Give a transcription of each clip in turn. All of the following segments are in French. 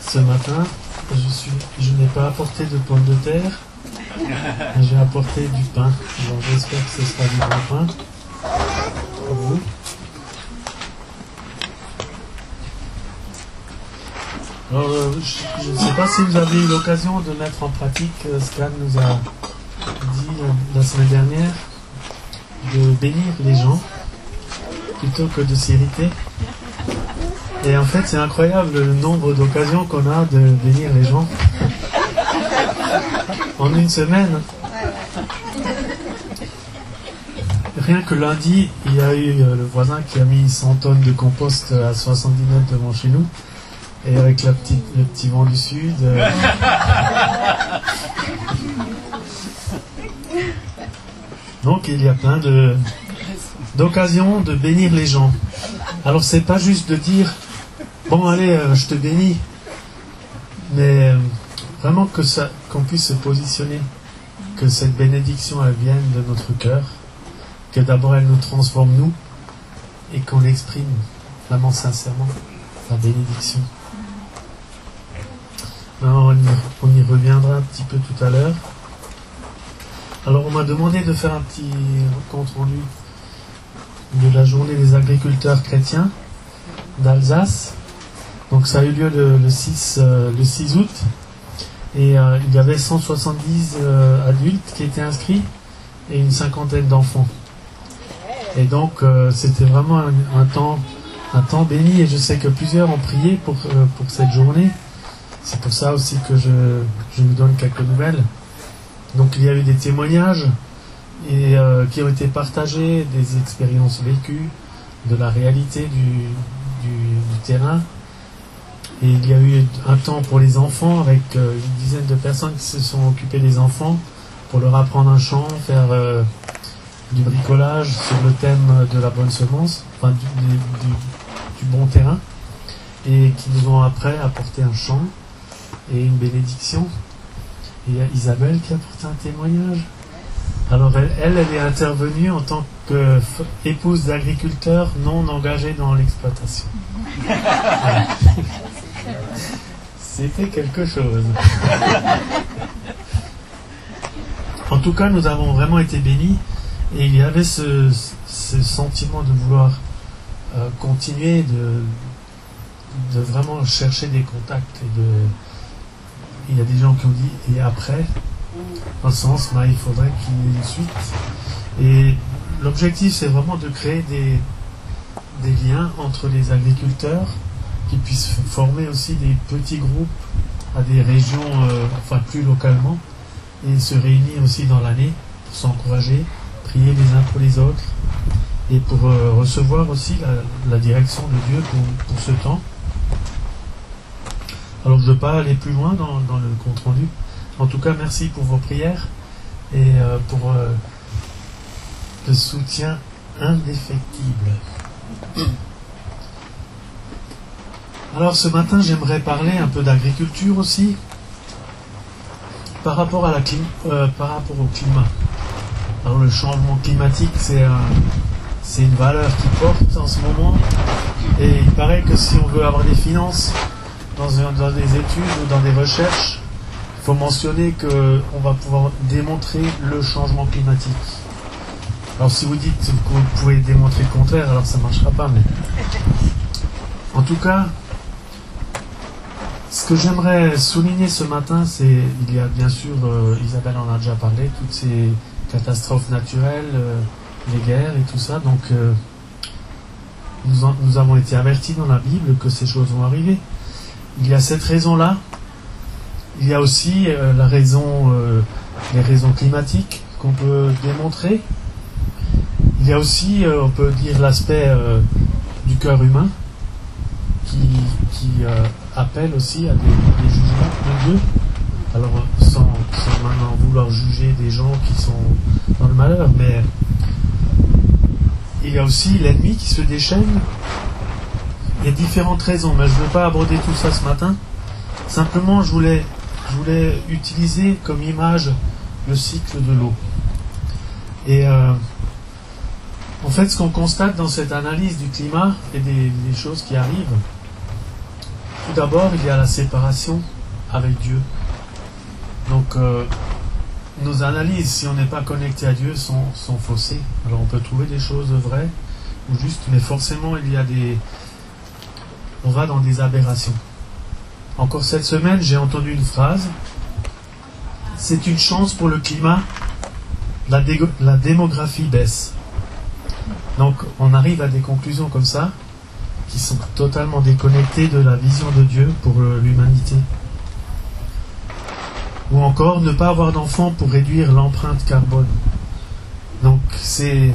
Ce matin, je, suis, je n'ai pas apporté de pommes de terre, j'ai apporté du pain. Alors j'espère que ce sera du bon pain pour vous. Alors, euh, je je ne sais pas si vous avez eu l'occasion de mettre en pratique euh, ce qu'Anne nous a dit euh, la semaine dernière, de bénir les gens plutôt que de s'irriter. Et en fait, c'est incroyable le nombre d'occasions qu'on a de bénir les gens en une semaine. Rien que lundi, il y a eu euh, le voisin qui a mis 100 tonnes de compost à 70 mètres devant chez nous. Et avec le petit vent du sud. euh, Donc il y a plein de d'occasions de bénir les gens. Alors c'est pas juste de dire bon allez euh, je te bénis, mais euh, vraiment que ça qu'on puisse se positionner, que cette bénédiction elle vienne de notre cœur, que d'abord elle nous transforme nous et qu'on l'exprime vraiment sincèrement la bénédiction. On, y, on y reviendra un petit peu tout à l'heure. Alors on m'a demandé de faire un petit compte rendu de la journée des agriculteurs chrétiens d'Alsace. Donc ça a eu lieu le, le 6, euh, le 6 août et euh, il y avait 170 euh, adultes qui étaient inscrits et une cinquantaine d'enfants. Et donc euh, c'était vraiment un, temps, un temps béni et je sais que plusieurs ont prié pour, pour cette journée. C'est pour ça aussi que je, je vous donne quelques nouvelles. Donc il y a eu des témoignages et, qui ont été partagés, des expériences vécues, de la réalité du, du terrain. Et il y a eu un temps pour les enfants avec euh, une dizaine de personnes qui se sont occupées des enfants pour leur apprendre un chant, faire euh, du bricolage sur le thème de la bonne semence, enfin du, bon terrain, et qui nous ont après apporté un chant et une bénédiction. Et il y a Isabelle qui a apporté un témoignage. Alors elle, elle, elle est intervenue en tant qu'épouse d'agriculteur non engagée dans l'exploitation. C'était quelque chose. En tout cas, nous avons vraiment été bénis et il y avait ce, sentiment de vouloir euh, continuer, de, vraiment chercher des contacts et il y a des gens qui ont dit et après dans le sens bah, il faudrait qu'il y ait une suite et l'objectif c'est vraiment de créer des liens entre les agriculteurs qui puissent former aussi des petits groupes à des régions euh, enfin plus localement et se réunir aussi dans l'année pour s'encourager prier les uns pour les autres et pour euh, recevoir aussi la, direction de Dieu pour, ce temps alors je ne veux pas aller plus loin dans, le compte rendu. En tout cas, merci pour vos prières et euh, pour le soutien indéfectible. Alors ce matin, j'aimerais parler un peu d'agriculture aussi par rapport, à la clim- euh, par rapport au climat. Alors le changement climatique, c'est un- c'est une valeur qui porte en ce moment et il paraît que si on veut avoir des finances dans des études ou dans des recherches, il faut mentionner qu'on va pouvoir démontrer le changement climatique. Alors si vous dites que vous pouvez démontrer le contraire, alors ça ne marchera pas. Mais... En tout cas, ce que j'aimerais souligner ce matin, c'est, il y a bien sûr, euh, Isabelle en a déjà parlé, toutes ces catastrophes naturelles, euh, les guerres et tout ça. Donc euh, nous, nous avons été avertis dans la Bible que ces choses vont arriver. Il y a cette raison-là. Il y a aussi la raison, les raisons climatiques qu'on peut démontrer. Il y a aussi, on peut dire, l'aspect du cœur humain qui, qui euh, appelle aussi à des, jugements de Dieu. Alors, sans, maintenant vouloir juger des gens qui sont dans le malheur, mais il y a aussi l'ennemi qui se déchaîne il y a différentes raisons, mais je ne veux pas aborder tout ça ce matin. Simplement, je voulais, je voulais utiliser comme image le cycle de l'eau. Et euh, en fait, ce qu'on constate dans cette analyse du climat et des choses qui arrivent, tout d'abord, il y a la séparation avec Dieu. Donc, euh, nos analyses, si on n'est pas connecté à Dieu, sont, sont faussées. Alors, on peut trouver des choses vraies ou justes, mais forcément, il y a des. On va dans des aberrations. Encore cette semaine, j'ai entendu une phrase. C'est une chance pour le climat. La, la démographie baisse. Donc, on arrive à des conclusions comme ça qui sont totalement déconnectées de la vision de Dieu pour l'humanité. Ou encore ne pas avoir d'enfants pour réduire l'empreinte carbone. Donc c'est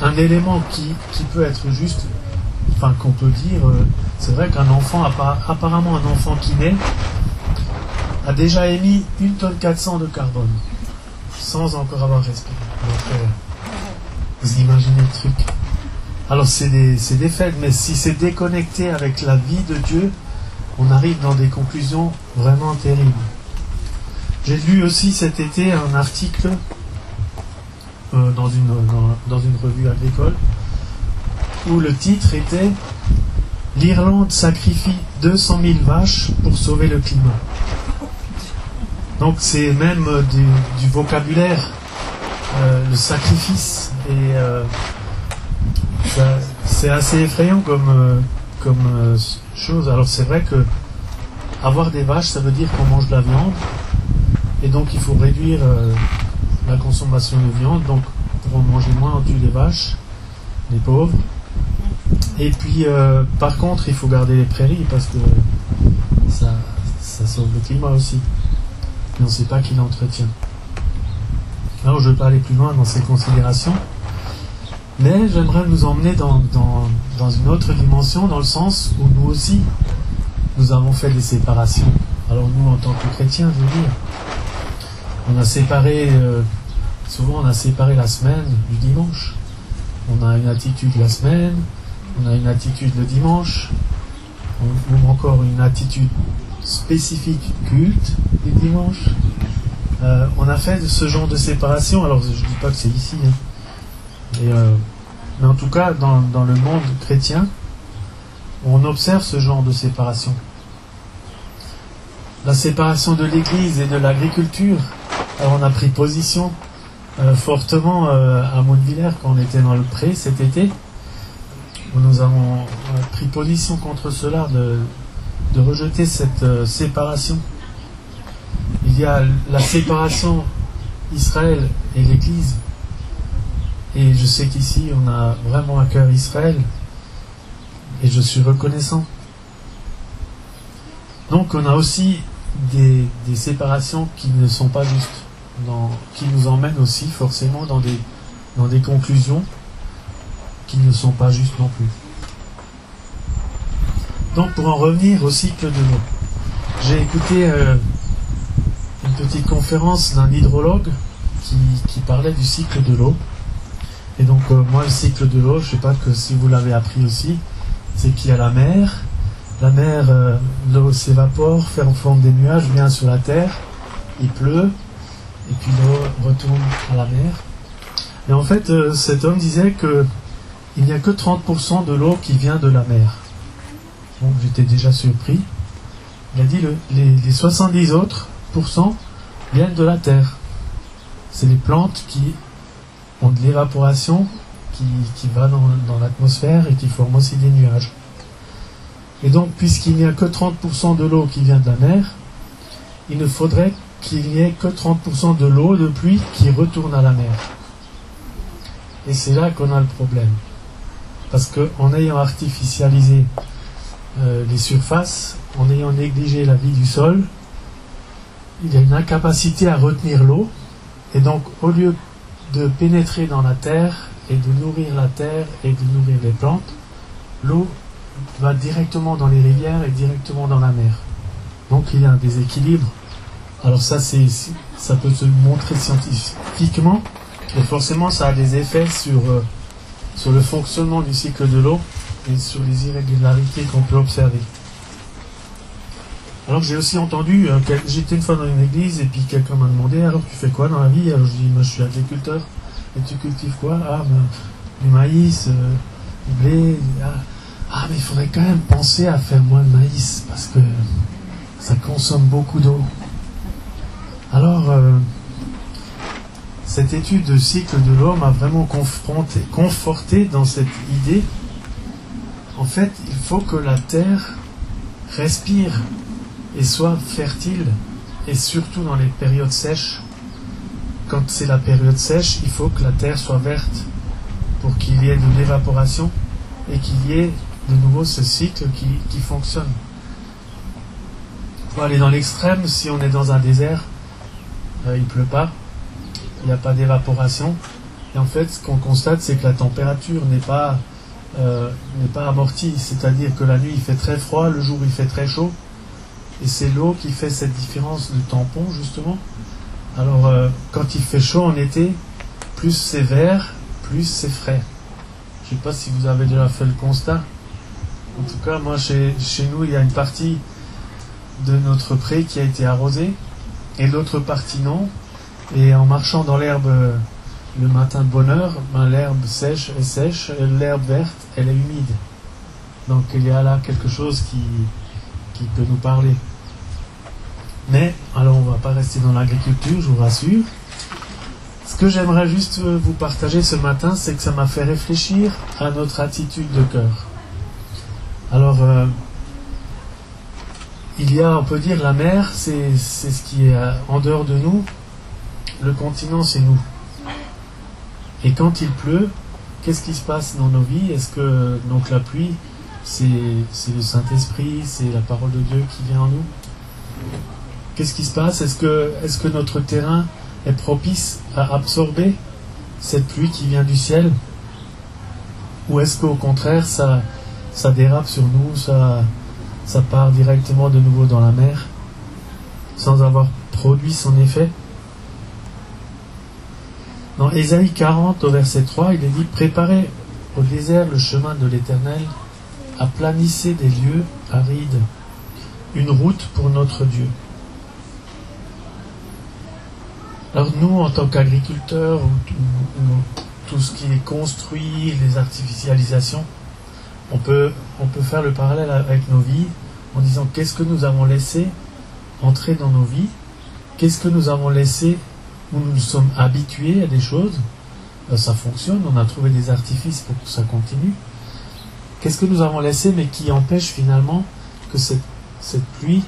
un élément qui, qui, peut être juste, enfin qu'on peut dire, euh, c'est vrai qu'un enfant, apparemment un enfant qui naît, a déjà émis une tonne 400 de carbone, sans encore avoir respiré. Euh, vous imaginez le truc. Alors c'est des, des faits, mais si c'est déconnecté avec la vie de Dieu, on arrive dans des conclusions vraiment terribles. J'ai lu aussi cet été un article euh, dans, une, revue agricole où le titre était L'Irlande sacrifie 200 000 vaches pour sauver le climat. Donc c'est même du, vocabulaire, euh, le sacrifice. Et euh, c'est assez effrayant comme, comme chose. Alors c'est vrai que avoir des vaches, ça veut dire qu'on mange de la viande. Et donc il faut réduire euh, la consommation de viande. Donc pour en manger moins, on tue les vaches, les pauvres. Et puis euh, par contre, il faut garder les prairies parce que ça, ça sauve le climat aussi. Mais on ne sait pas qui l'entretient. Alors je ne vais pas aller plus loin dans ces considérations. Mais j'aimerais nous emmener dans, dans, dans, une autre dimension, dans le sens où nous aussi, nous avons fait des séparations. Alors nous, en tant que chrétiens, je veux dire, on a séparé, euh, souvent on a séparé la semaine du dimanche. On a une attitude la semaine, on a une attitude le dimanche, ou encore une attitude spécifique culte le dimanche. Euh, on a fait ce genre de séparation, alors je ne dis pas que c'est ici, hein. Euh, mais en tout cas dans, dans le monde chrétien, on observe ce genre de séparation. La séparation de l'Église et de l'agriculture alors on a pris position euh, fortement euh, à Montevillers quand on était dans le pré cet été. Où nous avons pris position contre cela de, de rejeter cette euh, séparation. Il y a la séparation Israël et l'Église. Et je sais qu'ici, on a vraiment à cœur Israël. Et je suis reconnaissant. Donc on a aussi des, séparations qui ne sont pas justes qui nous emmène aussi forcément dans des, conclusions qui ne sont pas justes non plus. Donc pour en revenir au cycle de l'eau, j'ai écouté euh, une petite conférence d'un hydrologue qui, parlait du cycle de l'eau. Et donc euh, moi le cycle de l'eau, je sais pas que si vous l'avez appris aussi, c'est qu'il y a la mer, la mer, euh, l'eau s'évapore, fait en forme des nuages, vient sur la terre, il pleut, et puis l'eau retourne à la mer. Et en fait, euh, cet homme disait que il n'y a que 30% de l'eau qui vient de la mer. Donc j'étais déjà surpris. Il a dit le, les, 70 autres pourcents viennent de la terre. C'est les plantes qui de l'évaporation qui, qui, va dans, dans l'atmosphère et qui forment aussi des nuages. Et donc, puisqu'il n'y a que 30% de l'eau qui vient de la mer, il ne faudrait qu'il n'y ait que 30% de l'eau de pluie qui retourne à la mer. Et c'est là qu'on a le problème. Parce qu'en ayant artificialisé euh, les surfaces, en ayant négligé la vie du sol, il y a une incapacité à retenir l'eau. Et donc, au lieu de pénétrer dans la terre et de nourrir la terre et de nourrir les plantes, l'eau va directement dans les rivières et directement dans la mer. Donc, il y a un déséquilibre alors ça, c'est, ça peut se montrer scientifiquement, et forcément, ça a des effets sur, euh, sur le fonctionnement du cycle de l'eau et sur les irrégularités qu'on peut observer. Alors j'ai aussi entendu, euh, j'étais une fois dans une église et puis quelqu'un m'a demandé alors tu fais quoi dans la vie? Alors je dis moi je suis agriculteur. Et tu cultives quoi? Ah ben, du maïs, euh, du blé. Ah. Ah, mais il faudrait quand même penser à faire moins de maïs parce que ça consomme beaucoup d'eau. Alors, euh, cette étude de cycle de l'eau m'a vraiment confronté, conforté dans cette idée. En fait, il faut que la terre respire et soit fertile, et surtout dans les périodes sèches. Quand c'est la période sèche, il faut que la terre soit verte pour qu'il y ait de l'évaporation et qu'il y ait de nouveau ce cycle qui, fonctionne. Pour aller dans l'extrême, si on est dans un désert, euh, il ne pleut pas, il n'y a pas d'évaporation. Et en fait, ce qu'on constate, c'est que la température n'est pas, euh, n'est pas amortie. C'est-à-dire que la nuit, il fait très froid, le jour, il fait très chaud. Et c'est l'eau qui fait cette différence de tampon, justement. Alors, euh, quand il fait chaud en été, plus c'est vert, plus c'est frais. Je ne sais pas si vous avez déjà fait le constat. En tout cas, moi, chez, chez nous, il y a une partie de notre pré qui a été arrosée et l'autre partie non. Et en marchant dans l'herbe euh, le matin de bonne heure, ben, l'herbe sèche est sèche, l'herbe verte, elle est humide. Donc il y a là quelque chose qui, qui peut nous parler. Mais, alors on ne va pas rester dans l'agriculture, je vous rassure. Ce que j'aimerais juste vous partager ce matin, c'est que ça m'a fait réfléchir à notre attitude de cœur. Alors, euh, il y a, on peut dire, la mer, c'est ce qui est euh, en dehors de nous. Le continent, c'est nous. Et quand il pleut, qu'est-ce qui se passe dans nos vies? Est-ce que donc la pluie, c'est le Saint-Esprit, c'est la parole de Dieu qui vient en nous? Qu'est-ce qui se passe? Est-ce que, notre terrain est propice à absorber cette pluie qui vient du ciel? Ou est-ce qu'au contraire, ça, ça dérape sur nous, ça, ça part directement de nouveau dans la mer, sans avoir produit son effet? Dans Ésaïe 40 au verset 3, il est dit Préparez au désert le chemin de l'Éternel, aplanissez des lieux arides, une route pour notre Dieu. Alors nous, en tant qu'agriculteurs, tout ce qui est construit, les artificialisations, on peut, faire le parallèle avec nos vies en disant qu'est-ce que nous avons laissé entrer dans nos vies, qu'est-ce que nous avons laissé où nous sommes habitués à des choses, euh, ça fonctionne, on a trouvé des artifices pour que ça continue. Qu'est-ce que nous avons laissé mais qui empêche finalement que cette pluie,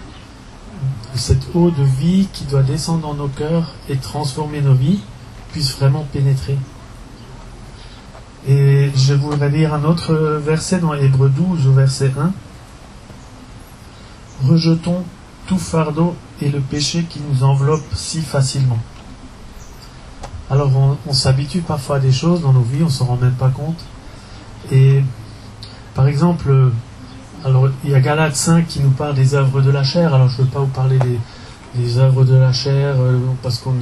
cette eau de vie qui doit descendre dans nos cœurs et transformer nos vies puisse vraiment pénétrer et je voudrais lire un autre verset dans Hébreu 12, verset 1. Rejetons tout fardeau et le péché qui nous enveloppe si facilement. Alors on, s'habitue parfois à des choses dans nos vies, on ne s'en rend même pas compte. Et par exemple, alors il y a Galate 5 qui nous parle des œuvres de la chair. Alors je ne veux pas vous parler des, œuvres de la chair euh, parce qu'on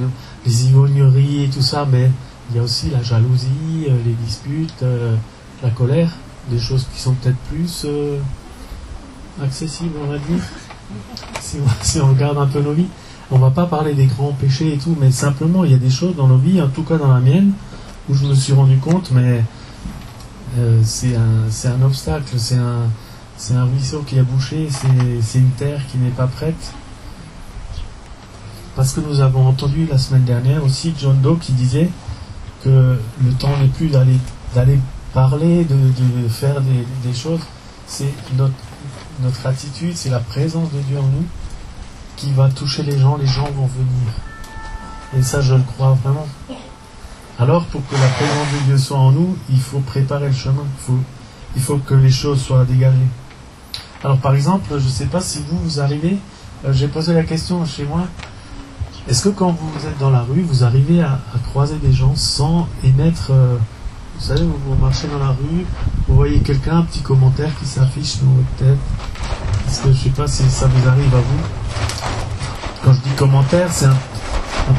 les ivrogneries et tout ça, mais il y a aussi la jalousie, euh, les disputes, euh, la colère, des choses qui sont peut-être plus accessibles, on va dire, si on, regarde un peu nos vies. On va pas parler des grands péchés et tout, mais simplement il y a des choses dans nos vies, en tout cas dans la mienne, où je me suis rendu compte, mais c'est un obstacle, c'est un, c'est un ruisseau qui a bouché, c'est une terre qui n'est pas prête. Parce que nous avons entendu la semaine dernière aussi John Doe qui disait que le temps n'est plus d'aller parler, de, faire des, choses. C'est notre, attitude, c'est la présence de Dieu en nous qui va toucher les gens, les gens vont venir. Et ça, je le crois vraiment. Alors, pour que la présence de Dieu soit en nous, il faut préparer le chemin. Il faut que les choses soient dégagées. Alors, par exemple, je ne sais pas si vous, vous arrivez, euh, j'ai posé la question chez moi, est-ce que quand vous êtes dans la rue, vous arrivez à, croiser des gens sans émettre, euh, vous savez, vous, marchez dans la rue, vous voyez quelqu'un, un petit commentaire qui s'affiche dans votre tête? Est-ce que je sais pas si ça vous arrive à vous? Quand je dis commentaire, c'est un,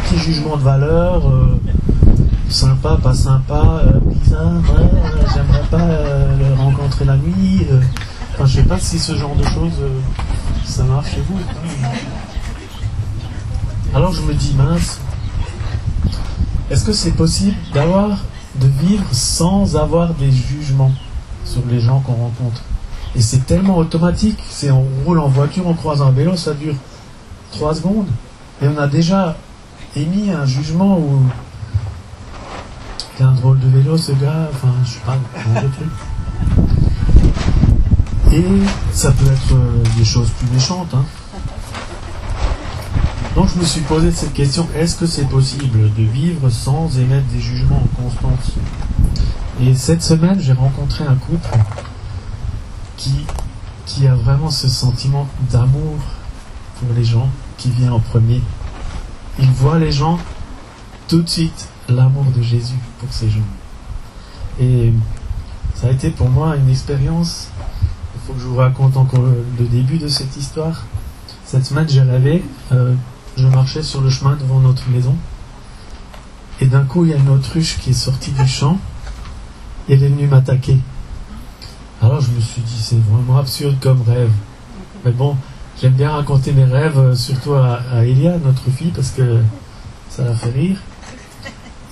petit jugement de valeur, euh, sympa, pas sympa, bizarre, j'aimerais pas le rencontrer la nuit. Enfin, je sais pas si ce genre de choses, ça marche chez vous. Alors je me dis, mince, est-ce que c'est possible d'avoir, de vivre sans avoir des jugements sur les gens qu'on rencontre? Et c'est tellement automatique. C'est on roule en voiture, on croise un vélo, ça dure 3 secondes. Et on a déjà émis un jugement où un drôle de vélo ce gars, enfin je sais pas, un truc. Et ça peut être euh, des choses plus méchantes. Hein. Donc je me suis posé cette question, est-ce que c'est possible de vivre sans émettre des jugements en constance Et cette semaine, j'ai rencontré un couple qui, qui a vraiment ce sentiment d'amour pour les gens qui vient en premier. Il voit les gens tout de suite l'amour de Jésus pour ces gens. Et ça a été pour moi une expérience je vous raconte encore le début de cette histoire. Cette semaine, j'ai rêvé, euh, je marchais sur le chemin devant notre maison, et d'un coup, il y a une autruche qui est sortie du champ, et elle est venue m'attaquer. Alors je me suis dit, c'est vraiment absurde comme rêve. Mais bon, j'aime bien raconter mes rêves, euh, surtout à, à Elia, notre fille, parce que ça la fait rire.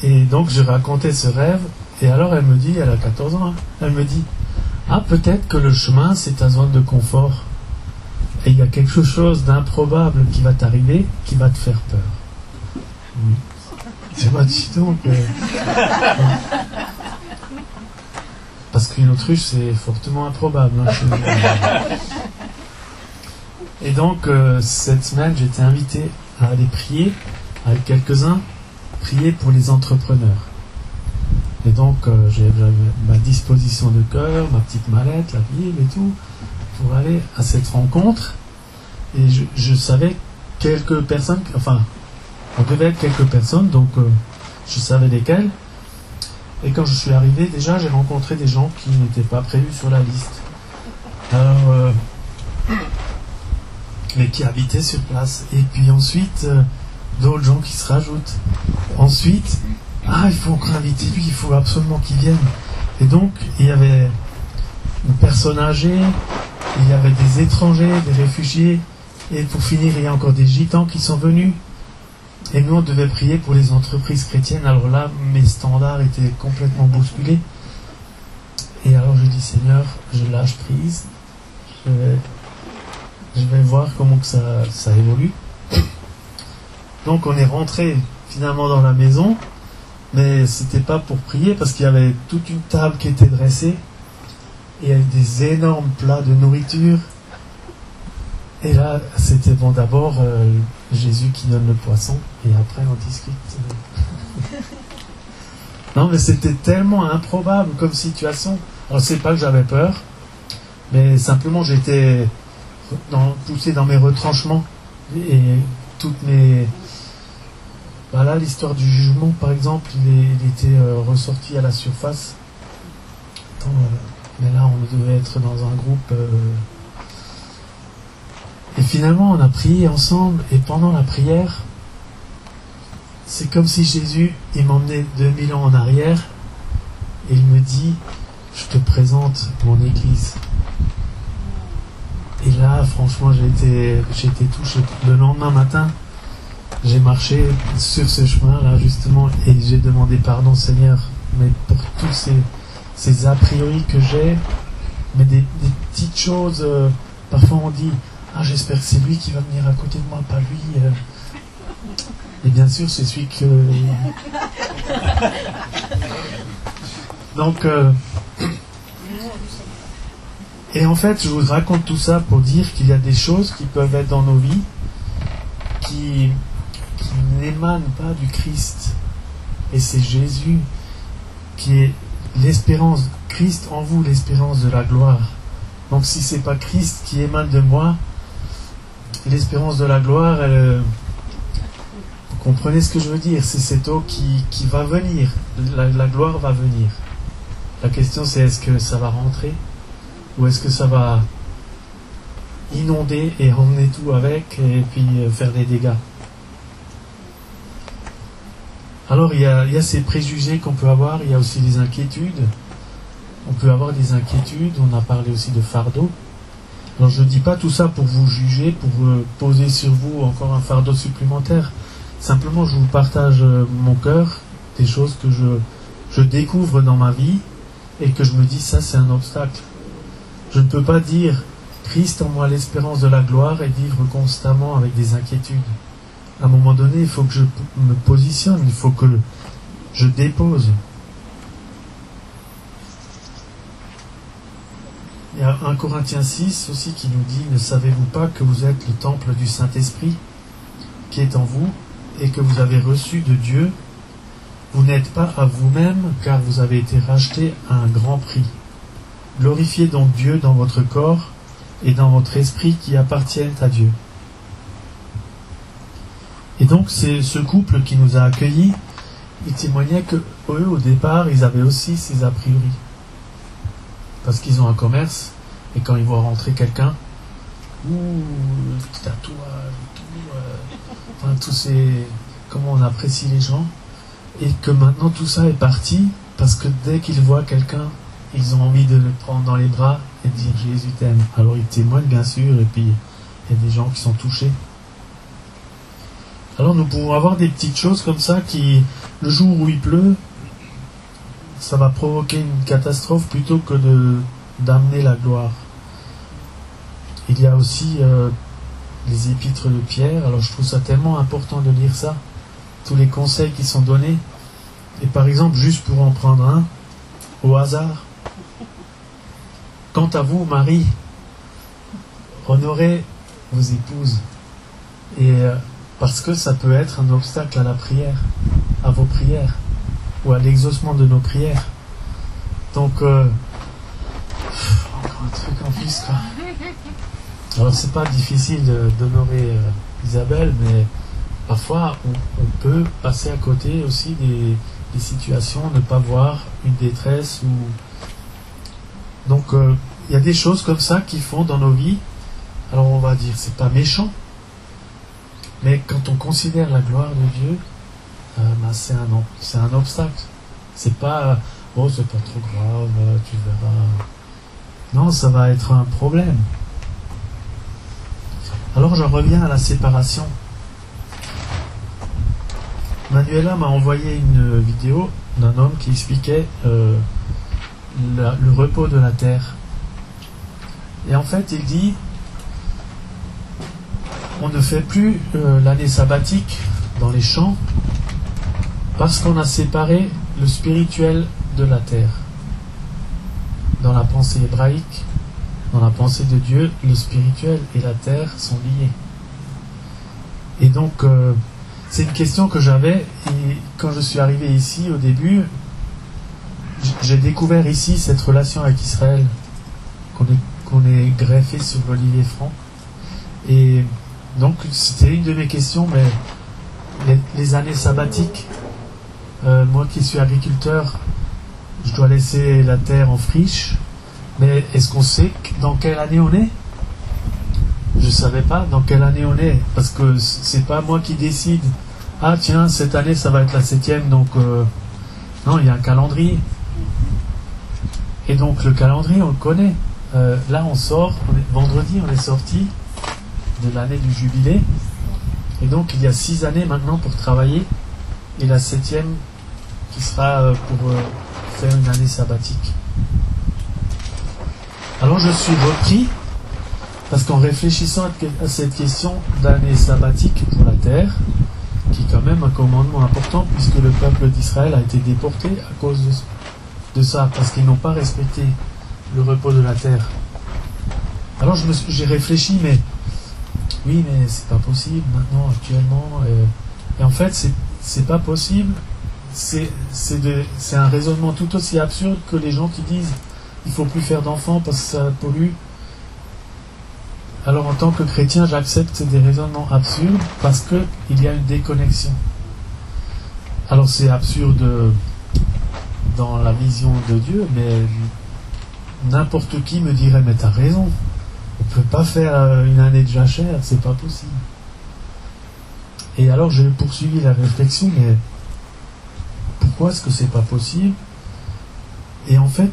Et donc je racontais ce rêve, et alors elle me dit, elle a 14 ans, hein, elle me dit, ah, peut-être que le chemin, c'est ta zone de confort. Et il y a quelque chose d'improbable qui va t'arriver, qui va te faire peur. C'est pas dit donc. Euh, Parce qu'une autruche, c'est fortement improbable. Hein, Et donc, euh, cette semaine, j'étais invité à aller prier avec quelques-uns, prier pour les entrepreneurs. Donc, euh, j'avais ma disposition de cœur, ma petite mallette, la Bible et tout, pour aller à cette rencontre. Et je, savais quelques personnes, enfin, on devait être quelques personnes, donc euh, je savais lesquelles. Et quand je suis arrivé, déjà, j'ai rencontré des gens qui n'étaient pas prévus sur la liste. Alors, euh, mais qui habitaient sur place. Et puis ensuite, d'autres gens qui se rajoutent. Ensuite, ah, il faut encore inviter lui, il faut absolument qu'il vienne. Et donc, il y avait une personne âgée, il y avait des étrangers, des réfugiés, et pour finir, il y a encore des gitans qui sont venus. Et nous, on devait prier pour les entreprises chrétiennes. Alors là, mes standards étaient complètement bousculés. Et alors je dis, Seigneur, je lâche prise. Je vais, voir comment que ça évolue. Donc on est rentré finalement dans la maison mais c'était pas pour prier parce qu'il y avait toute une table qui était dressée et il y avait des énormes plats de nourriture. Et là, c'était bon d'abord euh, Jésus qui donne le poisson et après on discute. non, mais c'était tellement improbable comme situation. Alors, c'est pas que j'avais peur, mais simplement j'étais poussé dans mes retranchements et toutes mes voilà, l'histoire du jugement, par exemple, il, était euh, ressorti à la surface. Euh, mais là, on devait être dans un groupe. Euh, et finalement, on a prié ensemble. Et pendant la prière, c'est comme si Jésus, il m'emmenait 2000 ans en arrière. Et il me dit, je te présente mon église. Et là, franchement, j'ai été, été touché. Le lendemain matin, j'ai marché sur ce chemin-là, justement, et j'ai demandé pardon, Seigneur, mais pour tous ces, ces a priori que j'ai, mais des, petites choses, euh, parfois on dit, ah, j'espère que c'est lui qui va venir à côté de moi, pas lui. Euh. Et bien sûr, c'est celui que. Donc. Euh, et en fait, je vous raconte tout ça pour dire qu'il y a des choses qui peuvent être dans nos vies qui n'émane pas du Christ. Et c'est Jésus qui est l'espérance, Christ en vous, l'espérance de la gloire. Donc si c'est pas Christ qui émane de moi, l'espérance de la gloire, elle, vous comprenez ce que je veux dire? C'est cette eau qui, qui va venir, la, la, gloire va venir. La question c'est est-ce que ça va rentrer ou est-ce que ça va inonder et emmener tout avec et puis euh, faire des dégâts? Alors il y, a, ces préjugés qu'on peut avoir, il y a aussi des inquiétudes. On peut avoir des inquiétudes, on a parlé aussi de fardeau. Alors je ne dis pas tout ça pour vous juger, pour poser sur vous encore un fardeau supplémentaire. Simplement je vous partage euh, mon cœur, des choses que je, je découvre dans ma vie et que je me dis ça c'est un obstacle. Je ne peux pas dire Christ en moi l'espérance de la gloire et vivre constamment avec des inquiétudes. À un moment donné, il faut que je me positionne, il faut que je dépose. Il y a 1 Corinthiens 6 aussi qui nous dit Ne savez-vous pas que vous êtes le temple du Saint-Esprit qui est en vous et que vous avez reçu de Dieu? Vous n'êtes pas à vous-même car vous avez été racheté à un grand prix. Glorifiez donc Dieu dans votre corps et dans votre esprit qui appartiennent à Dieu. Donc c'est ce couple qui nous a accueillis, il témoignait que eux au départ ils avaient aussi ces a priori. Parce qu'ils ont un commerce et quand ils voient rentrer quelqu'un, ouh, petit tatouage, tout, euh, enfin tous ces comment on apprécie les gens, et que maintenant tout ça est parti parce que dès qu'ils voient quelqu'un ils ont envie de le prendre dans les bras et de dire Jésus t'aime. Alors ils témoignent bien sûr, et puis il y a des gens qui sont touchés. Alors nous pouvons avoir des petites choses comme ça qui, le jour où il pleut, ça va provoquer une catastrophe plutôt que de d'amener la gloire. Il y a aussi euh, les épîtres de Pierre, alors je trouve ça tellement important de lire ça, tous les conseils qui sont donnés. Et par exemple, juste pour en prendre un, au hasard, Quant à vous, Marie, honorez vos épouses. Et euh, parce que ça peut être un obstacle à la prière, à vos prières, ou à l'exaucement de nos prières. Donc, euh, encore un truc en plus, quoi. Alors, c'est pas difficile d'honorer euh, Isabelle, mais parfois, on, peut passer à côté aussi des, situations, ne pas voir une détresse ou donc euh, il y a des choses comme ça qui font dans nos vies. Alors on va dire c'est pas méchant, mais quand on considère la gloire de Dieu, euh, ben, c'est un obstacle. C'est pas oh c'est pas trop grave, tu verras. Non, ça va être un problème. Alors je reviens à la séparation. Manuela m'a envoyé une vidéo d'un homme qui expliquait euh, le repos de la terre. Et en fait, il dit, on ne fait plus euh, l'année sabbatique dans les champs parce qu'on a séparé le spirituel de la terre. Dans la pensée hébraïque, dans la pensée de Dieu, le spirituel et la terre sont liés. Et donc, euh, c'est une question que j'avais, et quand je suis arrivé ici au début, j'ai découvert ici cette relation avec Israël qu'on est, est greffé sur l'olivier franc. Donc, c'était une de mes questions, mais les, années sabbatiques, euh, moi qui suis agriculteur, je dois laisser la terre en friche, mais est-ce qu'on sait dans quelle année on est? Je ne savais pas dans quelle année on est, parce que c'est pas moi qui décide. Ah tiens, cette année ça va être la septième, donc euh, non, il y a un calendrier. Et donc le calendrier, on le connaît. Euh, là, on sort, vendredi, on est sorti de l'année du jubilé. Et donc, il y a six années maintenant pour travailler. Et la septième qui sera euh, pour euh, faire une année sabbatique. Alors, je suis repris parce qu'en réfléchissant à cette question d'année sabbatique pour la terre, qui est quand même un commandement important puisque le peuple d'Israël a été déporté à cause de de ça, parce qu'ils n'ont pas respecté le repos de la terre. Alors j'ai réfléchi, mais oui, mais c'est pas possible maintenant, actuellement. et en fait, c'est pas possible. C'est un raisonnement tout aussi absurde que les gens qui disent il faut plus faire d'enfants parce que ça pollue. Alors en tant que chrétien, j'accepte des raisonnements absurdes parce qu'il y a une déconnexion. Alors c'est absurde dans la vision de Dieu, mais n'importe qui me dirait mais t'as raison, on peut pas faire euh, une année de jachère, c'est pas possible. Et alors j'ai poursuivi la réflexion, mais pourquoi est-ce que c'est pas possible? Et en fait,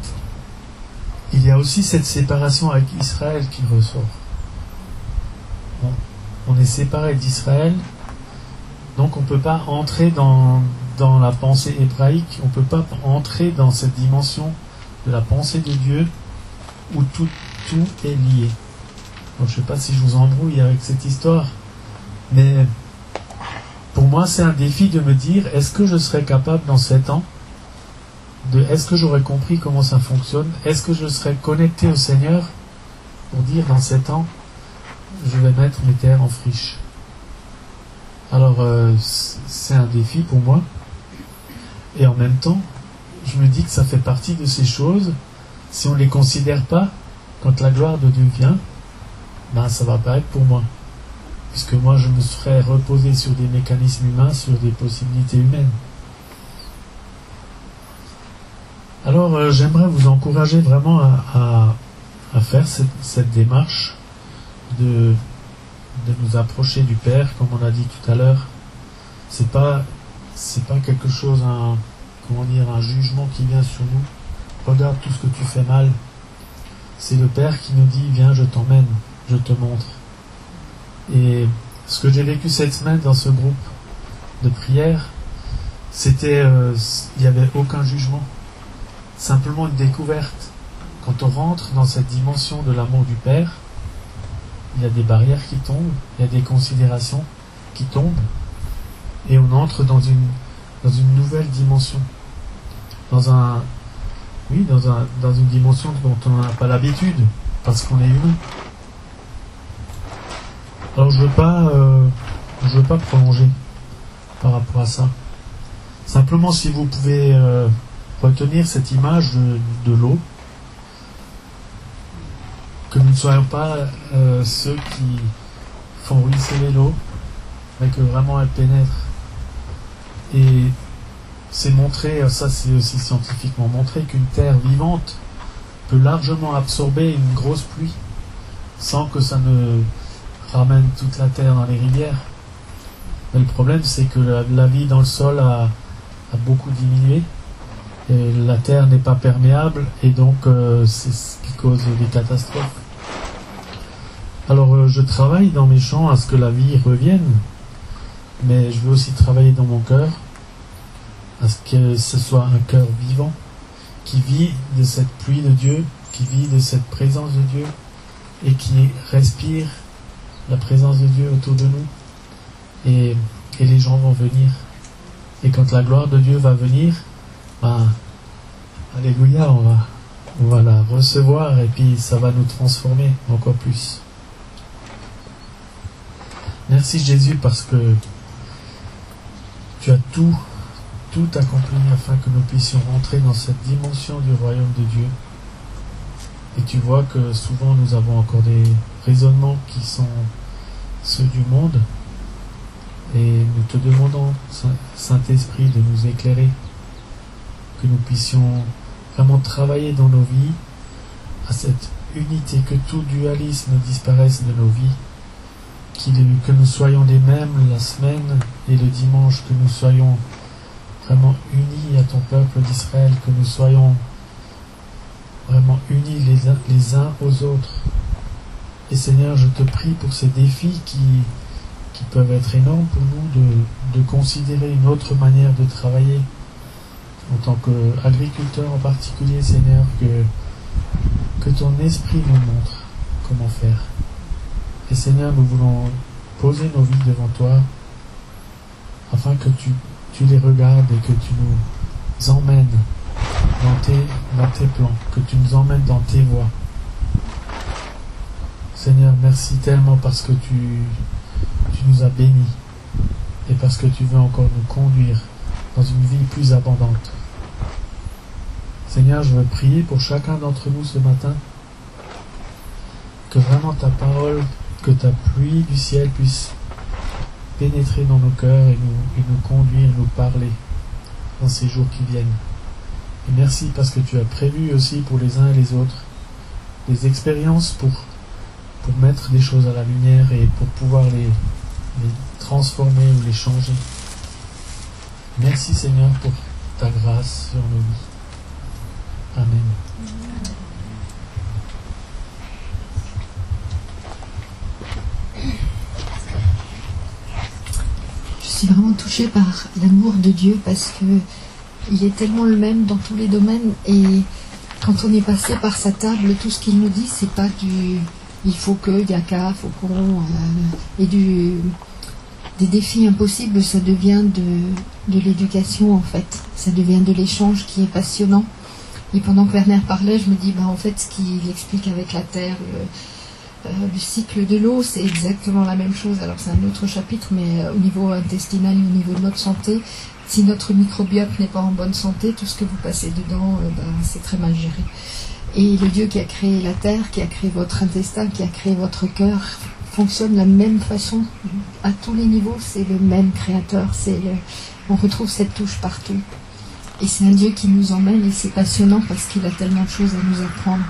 il y a aussi cette séparation avec Israël qui ressort. on est séparé d'Israël, donc on ne peut pas entrer dans, dans la pensée hébraïque, on ne peut pas entrer dans cette dimension de la pensée de Dieu où tout, tout est lié. Je ne sais pas si je vous embrouille avec cette histoire, mais pour moi, c'est un défi de me dire est-ce que je serai capable dans sept ans de est-ce que j'aurais compris comment ça fonctionne? Est-ce que je serai connecté au Seigneur pour dire dans sept ans je vais mettre mes terres en friche? Alors, euh, c'est un défi pour moi. Et en même temps, je me dis que ça fait partie de ces choses. Si on ne les considère pas, quand la gloire de Dieu vient, ben ça va pas être pour moi. Puisque moi, je me serais reposé sur des mécanismes humains, sur des possibilités humaines. Alors, euh, j'aimerais vous encourager vraiment à, faire cette, démarche de, de nous approcher du Père, comme on a dit tout à l'heure. C'est pas c'est pas quelque chose un comment dire un jugement qui vient sur nous. Regarde tout ce que tu fais mal. C'est le Père qui nous dit viens, je t'emmène, je te montre. Et ce que j'ai vécu cette semaine dans ce groupe de prière, c'était euh, il n'y avait aucun jugement, simplement une découverte. Quand on rentre dans cette dimension de l'amour du Père, il y a des barrières qui tombent, il y a des considérations qui tombent, et on entre dans une, nouvelle dimension, dans dans une dimension dont on n'a pas l'habitude, parce qu'on est humain. Alors je veux pas, euh, je veux pas prolonger par rapport à ça. Simplement, si vous pouvez euh, retenir cette image de l'eau, que nous ne soyons pas euh, ceux qui font ruisseler l'eau, mais que vraiment elle pénètre. Et c'est montré, ça c'est aussi scientifiquement montré, qu'une terre vivante peut largement absorber une grosse pluie sans que ça ne ramène toute la terre dans les rivières. Mais le problème c'est que la, vie dans le sol a, beaucoup diminué. Et la terre n'est pas perméable et donc euh, c'est ce qui cause des catastrophes. Alors euh, je travaille dans mes champs à ce que la vie revienne, mais je veux aussi travailler dans mon cœur, à ce que ce soit un cœur vivant, qui vit de cette pluie de Dieu, qui vit de cette présence de Dieu, et qui respire la présence de Dieu autour de nous. Et, les gens vont venir. Et quand la gloire de Dieu va venir, ben, Alléluia, on va, on va la recevoir et puis ça va nous transformer encore plus. Merci Jésus parce que tu as tout, tout accompli afin que nous puissions rentrer dans cette dimension du royaume de Dieu. Et tu vois que souvent nous avons encore des raisonnements qui sont ceux du monde. Et nous te demandons, Saint-Esprit, de nous éclairer, que nous puissions vraiment travailler dans nos vies à cette unité, que tout dualisme disparaisse de nos vies que nous soyons les mêmes la semaine et le dimanche, que nous soyons vraiment unis à ton peuple d'Israël, que nous soyons vraiment unis les uns, les uns aux autres. Et Seigneur, je te prie pour ces défis qui, peuvent être énormes pour nous de, considérer une autre manière de travailler en tant qu'agriculteur en particulier, Seigneur, que, ton esprit nous montre comment faire. Et Seigneur, nous voulons poser nos vies devant toi afin que tu, tu les regardes et que tu nous emmènes dans tes, dans tes plans, que tu nous emmènes dans tes voies. Seigneur, merci tellement parce que tu, nous as bénis et parce que tu veux encore nous conduire dans une vie plus abondante. Seigneur, je veux prier pour chacun d'entre nous ce matin, que vraiment ta parole que ta pluie du ciel puisse pénétrer dans nos cœurs et nous conduire, nous parler dans ces jours qui viennent. Et merci parce que tu as prévu aussi pour les uns et les autres des expériences pour, pour mettre des choses à la lumière et pour pouvoir les, les transformer ou les changer. Merci Seigneur pour ta grâce sur nos vies. Amen. suis vraiment touchée par l'amour de Dieu parce que il est tellement le même dans tous les domaines et quand on est passé par sa table, tout ce qu'il nous dit, c'est pas du il faut que, il y a qu'à, faut qu'on. euh, et du, des défis impossibles, ça devient de, l'éducation en fait. Ça devient de l'échange qui est passionnant. Et pendant que Werner parlait, je me dis, bah, en fait, ce qu'il explique avec la Terre, le, euh, le cycle de l'eau, c'est exactement la même chose. Alors c'est un autre chapitre, mais euh, au niveau intestinal, au niveau de notre santé, si notre microbiote n'est pas en bonne santé, tout ce que vous passez dedans, euh, bah, c'est très mal géré. Et le Dieu qui a créé la terre, qui a créé votre intestin, qui a créé votre cœur, fonctionne de la même façon à tous les niveaux. C'est le même créateur. C'est. On retrouve cette touche partout. Et c'est un Dieu qui nous emmène et c'est passionnant parce qu'il a tellement de choses à nous apprendre.